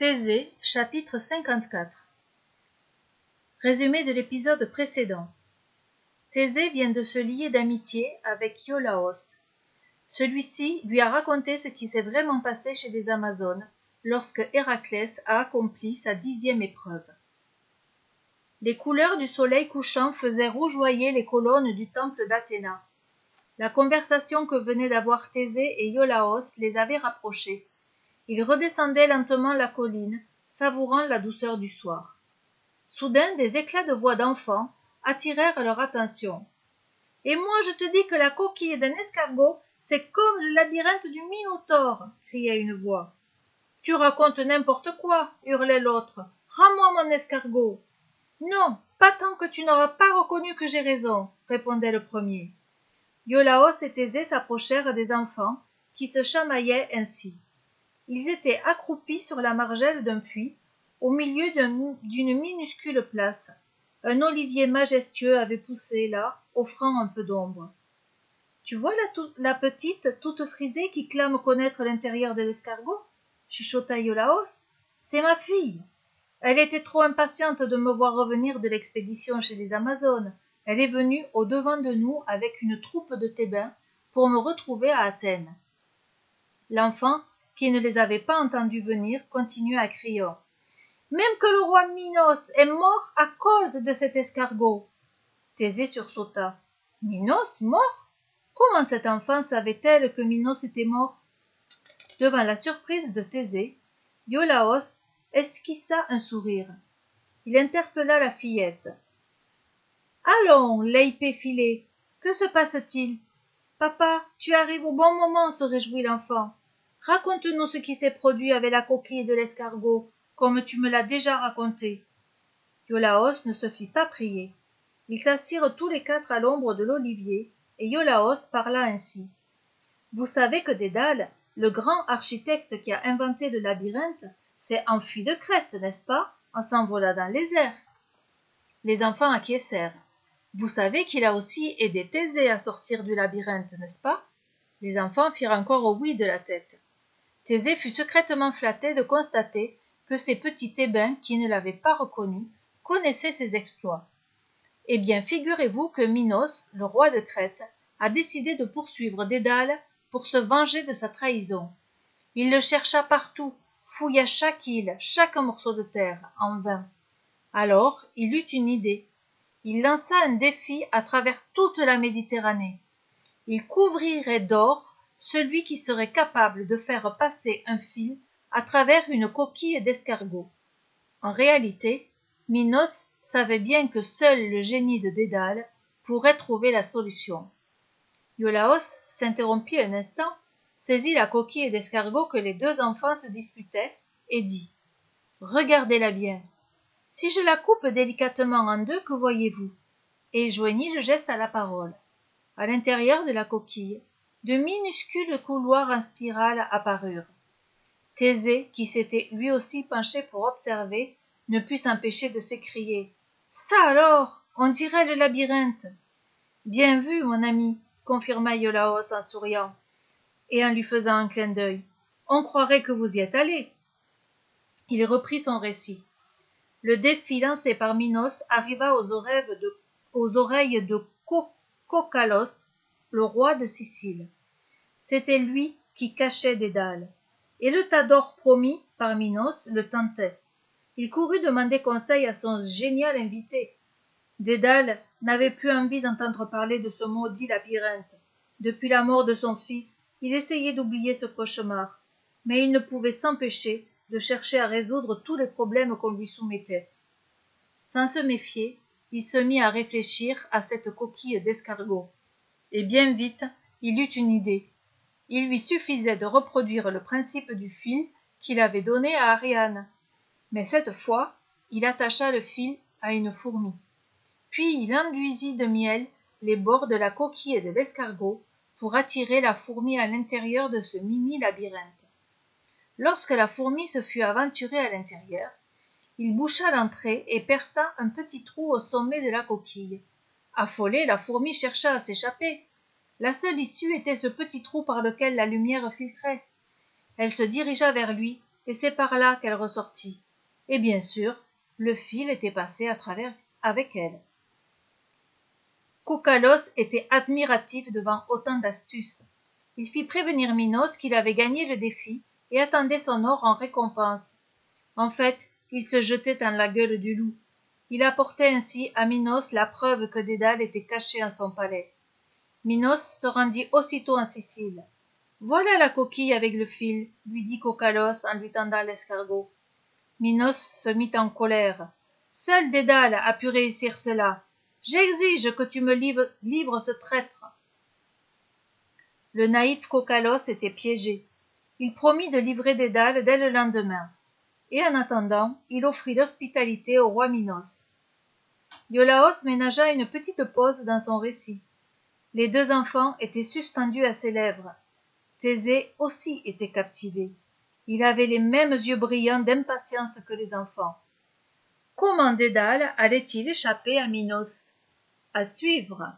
Thésée, chapitre 54 Résumé de l'épisode précédent. Thésée vient de se lier d'amitié avec Iolaos. Celui-ci lui a raconté ce qui s'est vraiment passé chez les Amazones lorsque Héraclès a accompli sa dixième épreuve. Les couleurs du soleil couchant faisaient rougeoyer les colonnes du temple d'Athéna. La conversation que venaient d'avoir Thésée et Iolaos les avait rapprochés. Ils redescendaient lentement la colline, savourant la douceur du soir. Soudain, des éclats de voix d'enfants attirèrent leur attention. Et moi, je te dis que la coquille d'un escargot, c'est comme le labyrinthe du Minotaure, criait une voix. Tu racontes n'importe quoi, hurlait l'autre. Rends-moi mon escargot. Non, pas tant que tu n'auras pas reconnu que j'ai raison, répondait le premier. Iolaos et Thésée s'approchèrent des enfants, qui se chamaillaient ainsi. Ils étaient accroupis sur la margelle d'un puits, au milieu d'une minuscule place. Un olivier majestueux avait poussé là, offrant un peu d'ombre. Tu vois la, la, petite, toute frisée, qui clame connaître l'intérieur de l'escargot? chuchota Iolaos. C'est ma fille. Elle était trop impatiente de me voir revenir de l'expédition chez les Amazones. Elle est venue au devant de nous avec une troupe de Thébains pour me retrouver à Athènes. L'enfant qui ne les avait pas entendus venir, continuait à crier. Même que le roi Minos est mort à cause de cet escargot. Thésée sursauta. Minos mort? Comment cette enfant savait-elle que Minos était mort? Devant la surprise de Thésée, Iolaos esquissa un sourire. Il interpella la fillette. Allons, filée, que se passe-t-il? Papa, tu arrives au bon moment, se réjouit l'enfant. Raconte-nous ce qui s'est produit avec la coquille de l'escargot, comme tu me l'as déjà raconté. Iolaos ne se fit pas prier. Ils s'assirent tous les quatre à l'ombre de l'olivier, et Iolaos parla ainsi. Vous savez que Dédale, le grand architecte qui a inventé le labyrinthe, s'est enfui de Crète, n'est-ce pas, en s'envolant dans les airs. Les enfants acquiescèrent. Vous savez qu'il a aussi aidé Thésée à sortir du labyrinthe, n'est-ce pas? Les enfants firent encore oui de la tête. Thésée fut secrètement flatté de constater que ces petits Thébains, qui ne l'avaient pas reconnu, connaissaient ses exploits. Eh bien, figurez-vous que Minos, le roi de Crète, a décidé de poursuivre Dédale pour se venger de sa trahison. Il le chercha partout, fouilla chaque île, chaque morceau de terre, en vain. Alors, il eut une idée. Il lança un défi à travers toute la Méditerranée. Il couvrirait d'or celui qui serait capable de faire passer un fil à travers une coquille d'escargot. En réalité, Minos savait bien que seul le génie de Dédale pourrait trouver la solution. Iolaos s'interrompit un instant, saisit la coquille d'escargot que les deux enfants se disputaient et dit Regardez-la bien. Si je la coupe délicatement en deux, que voyez-vous? Et joignit le geste à la parole. À l'intérieur de la coquille, de minuscules couloirs en spirale apparurent. Thésée, qui s'était lui aussi penché pour observer, ne put s'empêcher de s'écrier. Ça alors. On dirait le labyrinthe. Bien vu, mon ami, confirma Iolaos en souriant, et en lui faisant un clin d'œil. On croirait que vous y êtes allé. Il reprit son récit. Le défi lancé par Minos arriva aux oreilles de, aux oreilles de le roi de Sicile. C'était lui qui cachait Dédale. Et le tas d'or promis par Minos le tentait. Il courut demander conseil à son génial invité. Dédale n'avait plus envie d'entendre parler de ce maudit labyrinthe. Depuis la mort de son fils, il essayait d'oublier ce cauchemar, mais il ne pouvait s'empêcher de chercher à résoudre tous les problèmes qu'on lui soumettait. Sans se méfier, il se mit à réfléchir à cette coquille d'escargot et bien vite il eut une idée. Il lui suffisait de reproduire le principe du fil qu'il avait donné à ariane. Mais cette fois il attacha le fil à une fourmi. Puis il enduisit de miel les bords de la coquille de l'escargot pour attirer la fourmi à l'intérieur de ce mini labyrinthe. Lorsque la fourmi se fut aventurée à l'intérieur il boucha l'entrée et perça un petit trou au sommet de la coquille affolée la fourmi chercha à s'échapper la seule issue était ce petit trou par lequel la lumière filtrait elle se dirigea vers lui et c'est par là qu'elle ressortit. Et bien sûr, le fil était passé à travers avec elle. Koukalos était admiratif devant autant d'astuces. Il fit prévenir Minos qu'il avait gagné le défi et attendait son or en récompense. En fait, il se jetait dans la gueule du loup. Il apportait ainsi à Minos la preuve que Dédale était caché en son palais. Minos se rendit aussitôt en Sicile. Voilà la coquille avec le fil, lui dit Cocalos en lui tendant l'escargot. Minos se mit en colère. Seul Dédale a pu réussir cela. J'exige que tu me livres, ce traître. Le naïf Cocalos était piégé. Il promit de livrer Dédale dès le lendemain. Et en attendant, il offrit l'hospitalité au roi Minos. Iolaos ménagea une petite pause dans son récit. Les deux enfants étaient suspendus à ses lèvres. Thésée aussi était captivé. Il avait les mêmes yeux brillants d'impatience que les enfants. Comment Dédale allait-il échapper à Minos? À suivre.